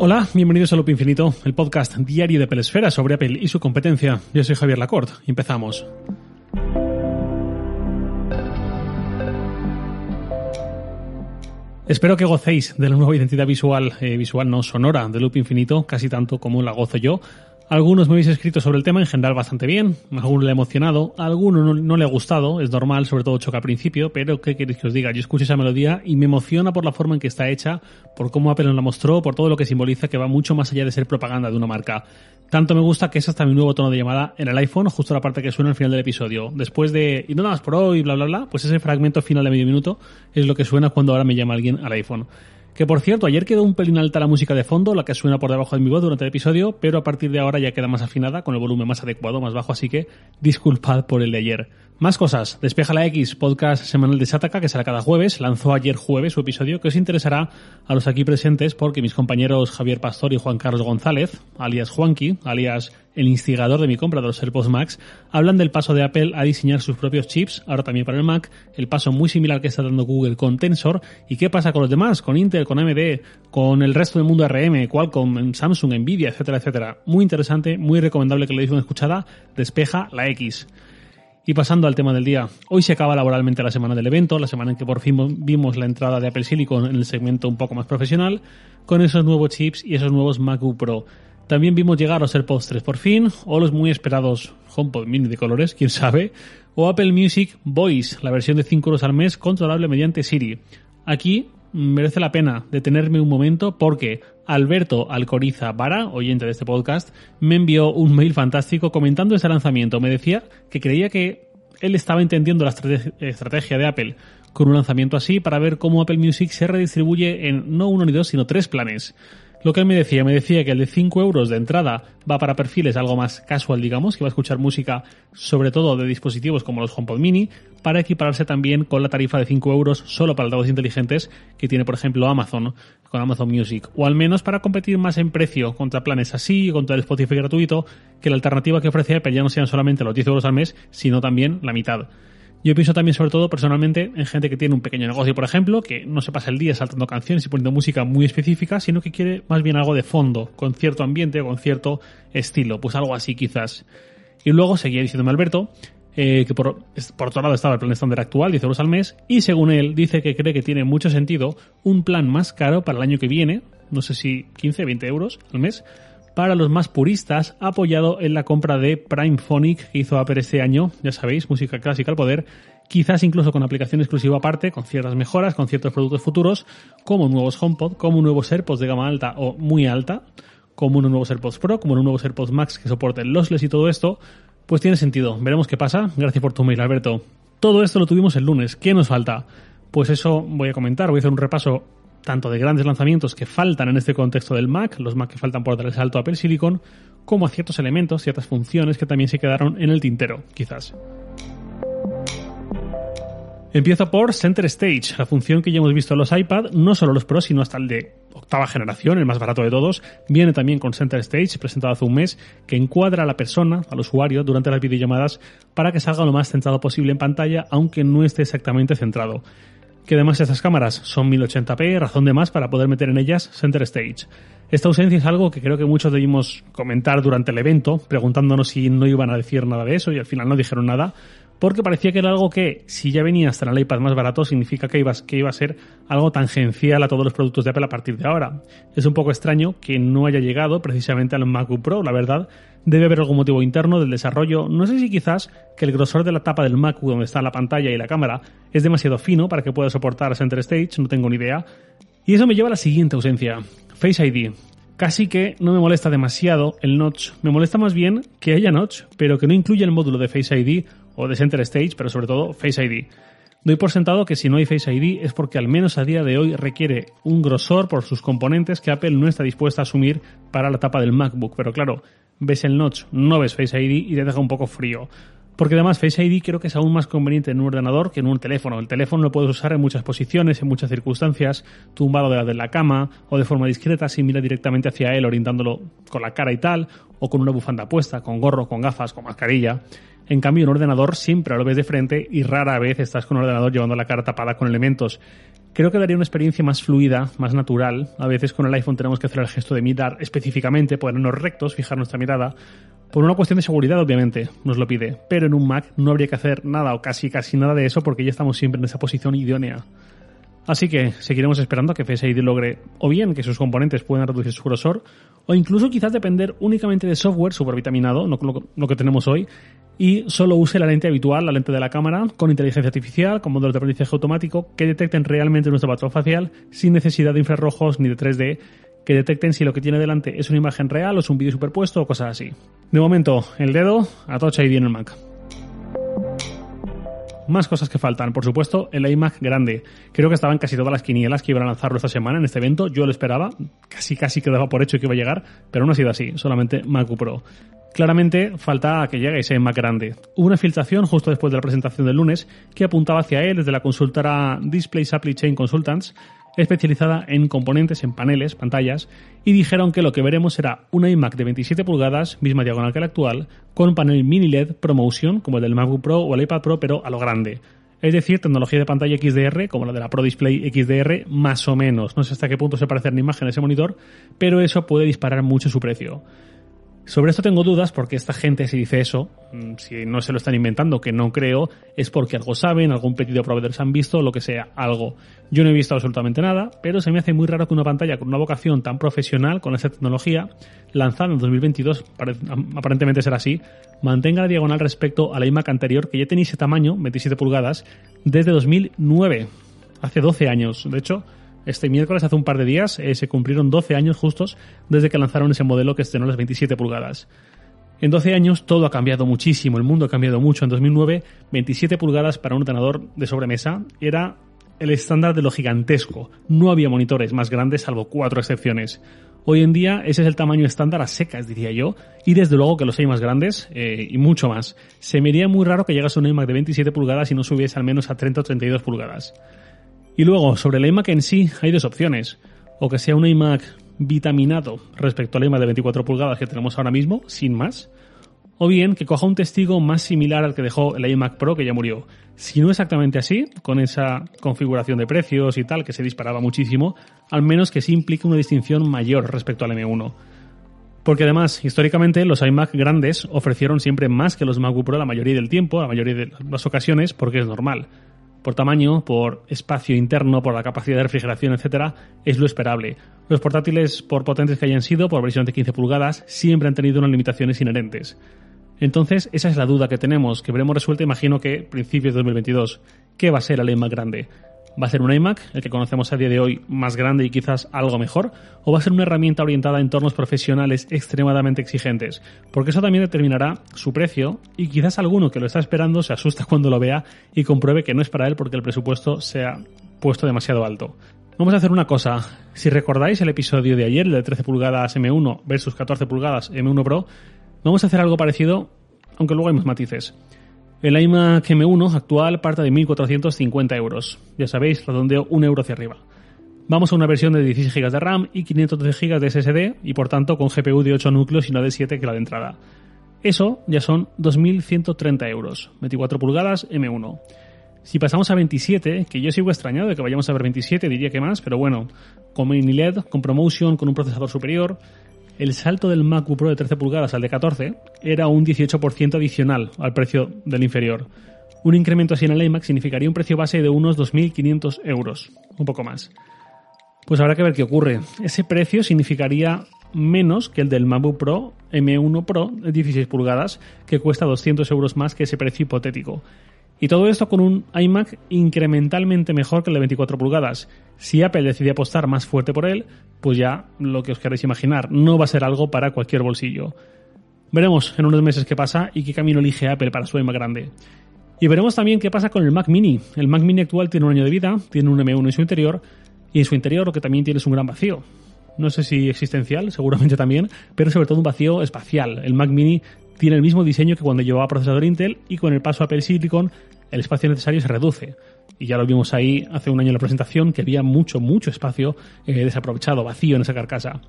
Hola, bienvenidos a Loop Infinito, el podcast diario de Pelesfera sobre Apple y su competencia. Yo soy Javier Lacorte. Empezamos. Espero que gocéis de la nueva identidad visual, eh, visual no sonora de Loop Infinito, casi tanto como la gozo yo. Algunos me habéis escrito sobre el tema en general bastante bien, a alguno le ha emocionado, a alguno no, le ha gustado, es normal, sobre todo choca al principio, pero ¿qué queréis que os diga? Yo escucho esa melodía y me emociona por la forma en que está hecha, por cómo Apple nos la mostró, por todo lo que simboliza que va mucho más allá de ser propaganda de una marca. Tanto me gusta que es hasta mi nuevo tono de llamada en el iPhone, justo la parte que suena al final del episodio. Después de, y no nada más por hoy, bla bla bla, pues ese fragmento final de medio minuto es lo que suena cuando ahora me llama alguien al iPhone. Que por cierto, ayer quedó un pelín alta la música de fondo, la que suena por debajo de mi voz durante el episodio, pero a partir de ahora ya queda más afinada, con el volumen más adecuado, más bajo, así que disculpad por el de ayer. Más cosas. Despeja la X, podcast semanal de Sataka, que será cada jueves. Lanzó ayer jueves su episodio, que os interesará a los aquí presentes porque mis compañeros Javier Pastor y Juan Carlos González, alias Juanqui, alias el instigador de mi compra de los AirPods Max, hablan del paso de Apple a diseñar sus propios chips, ahora también para el Mac, el paso muy similar que está dando Google con Tensor, y qué pasa con los demás, con Intel, con AMD, con el resto del mundo RM, Qualcomm, Samsung, Nvidia, etcétera, etcétera. Muy interesante, muy recomendable que le deis una escuchada. Despeja la X. Y pasando al tema del día, hoy se acaba laboralmente la semana del evento, la semana en que por fin vimos la entrada de Apple Silicon en el segmento un poco más profesional, con esos nuevos chips y esos nuevos MacBook Pro. También vimos llegar los AirPods 3 por fin, o los muy esperados HomePod Mini de colores, quién sabe, o Apple Music Voice, la versión de 5 euros al mes controlable mediante Siri. Aquí merece la pena detenerme un momento porque Alberto Alcoriza Vara, oyente de este podcast, me envió un mail fantástico comentando este lanzamiento. Me decía que creía que él estaba entendiendo la estrategia de Apple con un lanzamiento así para ver cómo Apple Music se redistribuye en no uno ni dos, sino tres planes. Lo que él me decía, me decía que el de 5 euros de entrada va para perfiles algo más casual, digamos, que va a escuchar música sobre todo de dispositivos como los HomePod Mini, para equipararse también con la tarifa de 5 euros solo para altavoces inteligentes que tiene, por ejemplo, Amazon con Amazon Music, o al menos para competir más en precio contra planes así, contra el Spotify gratuito, que la alternativa que ofrece Apple ya no sean solamente los 10 euros al mes, sino también la mitad. Yo pienso también, sobre todo, personalmente, en gente que tiene un pequeño negocio, por ejemplo, que no se pasa el día saltando canciones y poniendo música muy específica, sino que quiere más bien algo de fondo, con cierto ambiente, con cierto estilo, pues algo así quizás. Y luego seguía diciéndome Alberto eh, que por, por otro lado estaba el plan estándar actual, 10 euros al mes, y según él dice que cree que tiene mucho sentido un plan más caro para el año que viene, no sé si 15, 20 euros al mes, para los más puristas, apoyado en la compra de Prime Phonic que hizo Apple este año, ya sabéis, música clásica al poder, quizás incluso con aplicación exclusiva aparte, con ciertas mejoras, con ciertos productos futuros, como nuevos HomePod, como nuevos AirPods de gama alta o muy alta, como unos nuevos AirPods Pro, como unos nuevos AirPods Max que soporten lossless y todo esto, pues tiene sentido. Veremos qué pasa. Gracias por tu mail, Alberto. Todo esto lo tuvimos el lunes. ¿Qué nos falta? Pues eso voy a comentar. Voy a hacer un repaso tanto de grandes lanzamientos que faltan en este contexto del Mac, los Mac que faltan por dar el salto a Apple Silicon, como a ciertos elementos, ciertas funciones que también se quedaron en el tintero, quizás. Empiezo por Center Stage, la función que ya hemos visto en los iPad, no solo los Pro, sino hasta el de octava generación, el más barato de todos, viene también con Center Stage, presentado hace un mes, que encuadra a la persona, al usuario, durante las videollamadas para que salga lo más centrado posible en pantalla, aunque no esté exactamente centrado que además estas cámaras son 1080p, razón de más para poder meter en ellas Center Stage. Esta ausencia es algo que creo que muchos debimos comentar durante el evento, preguntándonos si no iban a decir nada de eso y al final no dijeron nada, porque parecía que era algo que, si ya venía hasta el iPad más barato, significa que iba, que iba a ser algo tangencial a todos los productos de Apple a partir de ahora. Es un poco extraño que no haya llegado precisamente al MacBook Pro, la verdad, debe haber algún motivo interno del desarrollo. No sé si quizás que el grosor de la tapa del Mac donde está la pantalla y la cámara es demasiado fino para que pueda soportar Center Stage, no tengo ni idea. Y eso me lleva a la siguiente ausencia, Face ID. Casi que no me molesta demasiado el notch, me molesta más bien que haya notch, pero que no incluya el módulo de Face ID o de Center Stage, pero sobre todo Face ID. Doy por sentado que si no hay Face ID es porque al menos a día de hoy requiere un grosor por sus componentes que Apple no está dispuesta a asumir para la tapa del MacBook. Pero claro, ves el notch, no ves Face ID y te deja un poco frío. Porque además Face ID creo que es aún más conveniente en un ordenador que en un teléfono. El teléfono lo puedes usar en muchas posiciones, en muchas circunstancias, tumbado de la de la cama o de forma discreta si mira directamente hacia él orientándolo con la cara y tal, o con una bufanda puesta, con gorro, con gafas, con mascarilla. En cambio, un ordenador siempre lo ves de frente y rara vez estás con un ordenador llevando la cara tapada con elementos Creo que daría una experiencia más fluida, más natural. A veces con el iPhone tenemos que hacer el gesto de mirar específicamente, ponernos rectos, fijar nuestra mirada. Por una cuestión de seguridad, obviamente, nos lo pide. Pero en un Mac no habría que hacer nada o casi casi nada de eso porque ya estamos siempre en esa posición idónea. Así que seguiremos esperando a que Face ID logre o bien que sus componentes puedan reducir su grosor o incluso quizás depender únicamente de software supervitaminado, no lo, que tenemos hoy, y solo use la lente habitual, la lente de la cámara, con inteligencia artificial, con modelos de aprendizaje automático que detecten realmente nuestro patrón facial sin necesidad de infrarrojos ni de 3D, que detecten si lo que tiene delante es una imagen real o es un vídeo superpuesto o cosas así. De momento, el dedo a Touch ID en el Mac. Más cosas que faltan, por supuesto, el iMac grande. Creo que estaban casi todas las quinielas que iban a lanzarlo esta semana en este evento. Yo lo esperaba, casi casi quedaba por hecho que iba a llegar, pero no ha sido así, solamente Mac Pro. Claramente falta que llegue ese iMac grande. Hubo una filtración justo después de la presentación del lunes que apuntaba hacia él desde la consultora Display Supply Chain Consultants especializada en componentes, en paneles, pantallas, y dijeron que lo que veremos será una iMac de 27 pulgadas, misma diagonal que la actual, con panel mini LED ProMotion, como el del MacBook Pro o el iPad Pro, pero a lo grande. Es decir, tecnología de pantalla XDR, como la de la Pro Display XDR, más o menos. No sé hasta qué punto se parece en imagen ese monitor, pero eso puede disparar mucho su precio. Sobre esto tengo dudas porque esta gente si dice eso, mm, si no se lo están inventando, que no creo, es porque algo saben, algún pedido proveedor se han visto, lo que sea, algo. Yo no he visto absolutamente nada, pero se me hace muy raro que una pantalla con una vocación tan profesional, con esa tecnología, lanzada en 2022, aparentemente será así, mantenga la diagonal respecto a la iMac anterior, que ya tenía ese tamaño, 27 pulgadas, desde 2009, hace 12 años. De hecho, este miércoles, hace un par de días, eh, se cumplieron 12 años justos desde que lanzaron ese modelo que estrenó las 27 pulgadas. En 12 años todo ha cambiado muchísimo, el mundo ha cambiado mucho. En 2009, 27 pulgadas para un ordenador de sobremesa era el estándar de lo gigantesco. No había monitores más grandes salvo cuatro excepciones. Hoy en día ese es el tamaño estándar a secas, diría yo, y desde luego que los hay más grandes eh, y mucho más. Se me haría muy raro que llegase un iMac de 27 pulgadas y no subiese al menos a 30 o 32 pulgadas. Y luego, sobre el iMac en sí, hay dos opciones. O que sea un iMac vitaminado respecto al iMac de 24 pulgadas que tenemos ahora mismo, sin más. O bien que coja un testigo más similar al que dejó el iMac Pro que ya murió. Si no exactamente así, con esa configuración de precios y tal que se disparaba muchísimo, al menos que sí implique una distinción mayor respecto al M1. Porque además, históricamente, los iMac grandes ofrecieron siempre más que los MacBook Pro la mayoría del tiempo, la mayoría de las ocasiones, porque es normal por tamaño, por espacio interno, por la capacidad de refrigeración, etcétera, es lo esperable. Los portátiles, por potentes que hayan sido, por versión de 15 pulgadas, siempre han tenido unas limitaciones inherentes. Entonces, esa es la duda que tenemos, que veremos resuelta, imagino que principios de 2022. ¿Qué va a ser el iMac grande? ¿Va a ser un iMac, el que conocemos a día de hoy, más grande y quizás algo mejor? ¿O va a ser una herramienta orientada a entornos profesionales extremadamente exigentes? Porque eso también determinará su precio y quizás alguno que lo está esperando se asusta cuando lo vea y compruebe que no es para él porque el presupuesto se ha puesto demasiado alto. Vamos a hacer una cosa. Si recordáis el episodio de ayer, el de 13 pulgadas M1 versus 14 pulgadas M1 Pro, vamos a hacer algo parecido, aunque luego hay más matices. El iMac M1 actual parte de 1.450 euros. Ya sabéis, redondeo un euro hacia arriba. Vamos a una versión de 16 GB de RAM y 512 GB de SSD y por tanto con GPU de 8 núcleos y no de 7 que la de entrada. Eso ya son 2.130 euros, 24 pulgadas M1. Si pasamos a 27, que yo sigo extrañado de que vayamos a ver 27, diría que más, pero bueno, con mini LED, con ProMotion, con un procesador superior, el salto del MacBook Pro de 13 pulgadas al de 14 era un 18% adicional al precio del inferior. Un incremento así en el iMac significaría un precio base de unos 2.500 euros, un poco más. Pues habrá que ver qué ocurre. Ese precio significaría menos que el del MacBook Pro M1 Pro de 16 pulgadas, que cuesta 200 euros más que ese precio hipotético. Y todo esto con un iMac incrementalmente mejor que el de 24 pulgadas. Si Apple decide apostar más fuerte por él, pues ya lo que os queréis imaginar, no va a ser algo para cualquier bolsillo. Veremos en unos meses qué pasa y qué camino elige Apple para su iMac grande. Y veremos también qué pasa con el Mac Mini. El Mac Mini actual tiene un año de vida, tiene un M1 en su interior, y en su interior lo que también tiene es un gran vacío. No sé si existencial, seguramente también, pero sobre todo un vacío espacial. El Mac Mini tiene el mismo diseño que cuando llevaba procesador Intel y con el paso a Apple Silicon el espacio necesario se reduce. Y ya lo vimos ahí hace un año en la presentación que había mucho, mucho espacio eh, desaprovechado, vacío en esa carcasa.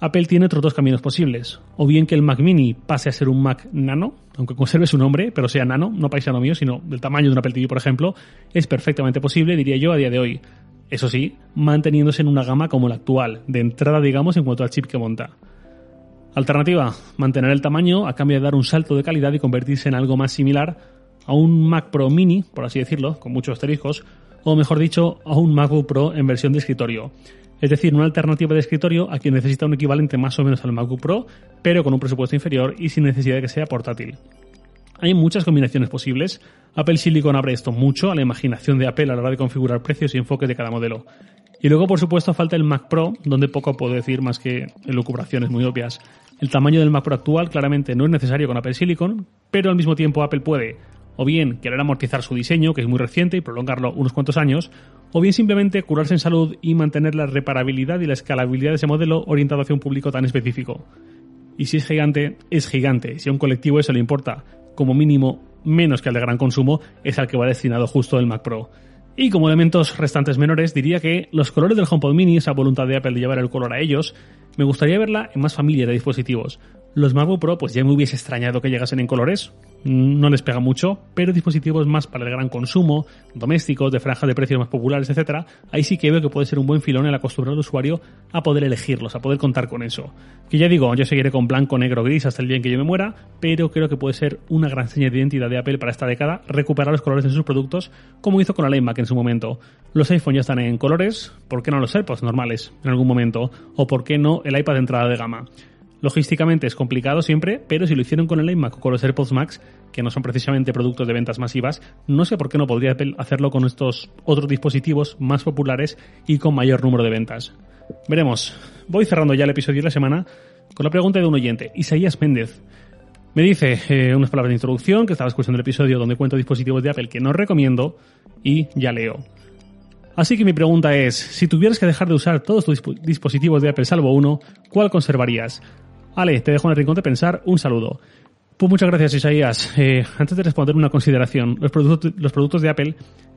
Apple tiene otros dos caminos posibles. O bien que el Mac Mini pase a ser un Mac Nano, aunque conserve su nombre, pero sea nano, no paisano mío, sino del tamaño de un Apple por ejemplo, es perfectamente posible, diría yo, a día de hoy. Eso sí, manteniéndose en una gama como la actual, de entrada digamos en cuanto al chip que monta. Alternativa, mantener el tamaño a cambio de dar un salto de calidad y convertirse en algo más similar a un Mac Pro Mini, por así decirlo, con muchos asteriscos, o mejor dicho, a un MacBook Pro en versión de escritorio. Es decir, una alternativa de escritorio a quien necesita un equivalente más o menos al MacBook Pro, pero con un presupuesto inferior y sin necesidad de que sea portátil. Hay muchas combinaciones posibles. Apple Silicon abre esto mucho a la imaginación de Apple a la hora de configurar precios y enfoques de cada modelo. Y luego, por supuesto, falta el Mac Pro, donde poco puedo decir más que elucubraciones muy obvias. El tamaño del Mac Pro actual claramente no es necesario con Apple Silicon, pero al mismo tiempo Apple puede o bien querer amortizar su diseño, que es muy reciente, y prolongarlo unos cuantos años, o bien simplemente curarse en salud y mantener la reparabilidad y la escalabilidad de ese modelo orientado hacia un público tan específico. Y si es gigante, es gigante. Si a un colectivo eso le importa, como mínimo, menos que al de gran consumo, es al que va destinado justo el Mac Pro. Y como elementos restantes menores, diría que los colores del HomePod Mini, esa voluntad de Apple de llevar el color a ellos, me gustaría verla en más familia de dispositivos. Los MacBook Pro, pues ya me hubiese extrañado que llegasen en colores, no les pega mucho, pero dispositivos más para el gran consumo, domésticos, de franjas de precios más populares, etcétera, ahí sí que veo que puede ser un buen filón el acostumbrar al usuario a poder elegirlos, a poder contar con eso. Que ya digo, yo seguiré con blanco, negro, gris hasta el día en que yo me muera, pero creo que puede ser una gran señal de identidad de Apple para esta década recuperar los colores de sus productos, como hizo con la iMac en su momento. Los iPhone ya están en colores, ¿por qué no los AirPods normales en algún momento? ¿O por qué no el iPad de entrada de gama? Logísticamente es complicado siempre, pero si lo hicieron con el iMac o con los AirPods Max, que no son precisamente productos de ventas masivas, no sé por qué no podría hacerlo con estos otros dispositivos más populares y con mayor número de ventas. Veremos. Voy cerrando ya el episodio de la semana con la pregunta de un oyente, Isaías Méndez. Me dice eh, unas palabras de introducción, que estaba escuchando el episodio donde cuento dispositivos de Apple que no recomiendo, y ya leo. Así que mi pregunta es, si tuvieras que dejar de usar todos tus dispositivos de Apple salvo uno, ¿cuál conservarías? Ale, te dejo en el rincón de pensar. Un saludo. Pues muchas gracias, Isaías. Eh, antes de responder una consideración, los productos, los productos de Apple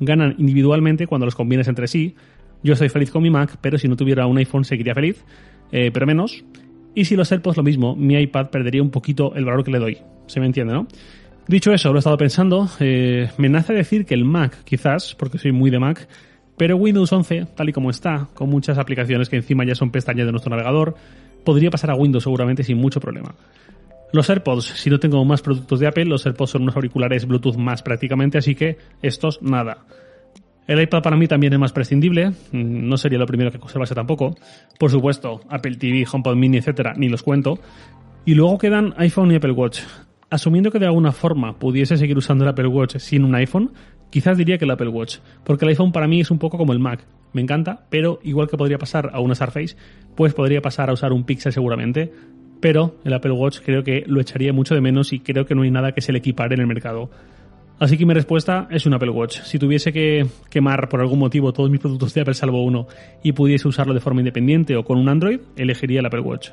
ganan individualmente cuando los combines entre sí. Yo estoy feliz con mi Mac, pero si no tuviera un iPhone seguiría feliz, eh, pero menos. Y si los AirPods lo mismo, mi iPad perdería un poquito el valor que le doy. Se me entiende, ¿no? Dicho eso, lo he estado pensando. Eh, me nace decir que el Mac, quizás, porque soy muy de Mac, pero Windows 11, tal y como está, con muchas aplicaciones que encima ya son pestañas de nuestro navegador, podría pasar a Windows seguramente sin mucho problema. Los AirPods, si no tengo más productos de Apple, los AirPods son unos auriculares Bluetooth más prácticamente, así que estos nada. El iPad para mí también es más prescindible, mm, no sería lo primero que conservase tampoco. Por supuesto, Apple TV, HomePod Mini, etcétera, ni los cuento. Y luego quedan iPhone y Apple Watch. Asumiendo que de alguna forma pudiese seguir usando el Apple Watch sin un iPhone, quizás diría que el Apple Watch, porque el iPhone para mí es un poco como el Mac. Me encanta, pero igual que podría pasar a una Surface, pues podría pasar a usar un Pixel seguramente. Pero el Apple Watch creo que lo echaría mucho de menos y creo que no hay nada que se le equipare en el mercado. Así que mi respuesta es un Apple Watch. Si tuviese que quemar por algún motivo todos mis productos de Apple salvo uno y pudiese usarlo de forma independiente o con un Android, elegiría el Apple Watch.